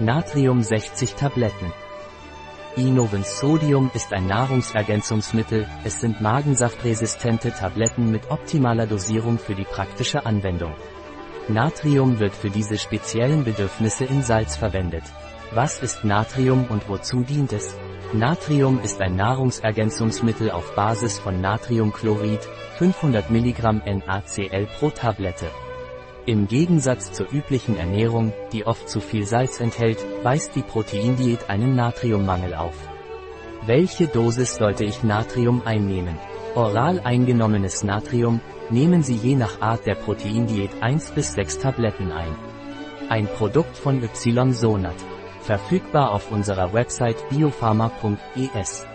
Natrium 60 Tabletten. Inovens Sodium ist ein Nahrungsergänzungsmittel, es sind magensaftresistente Tabletten mit optimaler Dosierung für die praktische Anwendung. Natrium wird für diese speziellen Bedürfnisse in Salz verwendet. Was ist Natrium und wozu dient es? Natrium ist ein Nahrungsergänzungsmittel auf Basis von Natriumchlorid, 500 mg NaCl pro Tablette. Im Gegensatz zur üblichen Ernährung, die oft zu viel Salz enthält, weist die Proteindiät einen Natriummangel auf. Welche Dosis sollte ich Natrium einnehmen? Oral eingenommenes Natrium, nehmen Sie je nach Art der Proteindiät 1 bis 6 Tabletten ein. Ein Produkt von Ysonat. Verfügbar auf unserer Website biopharma.es.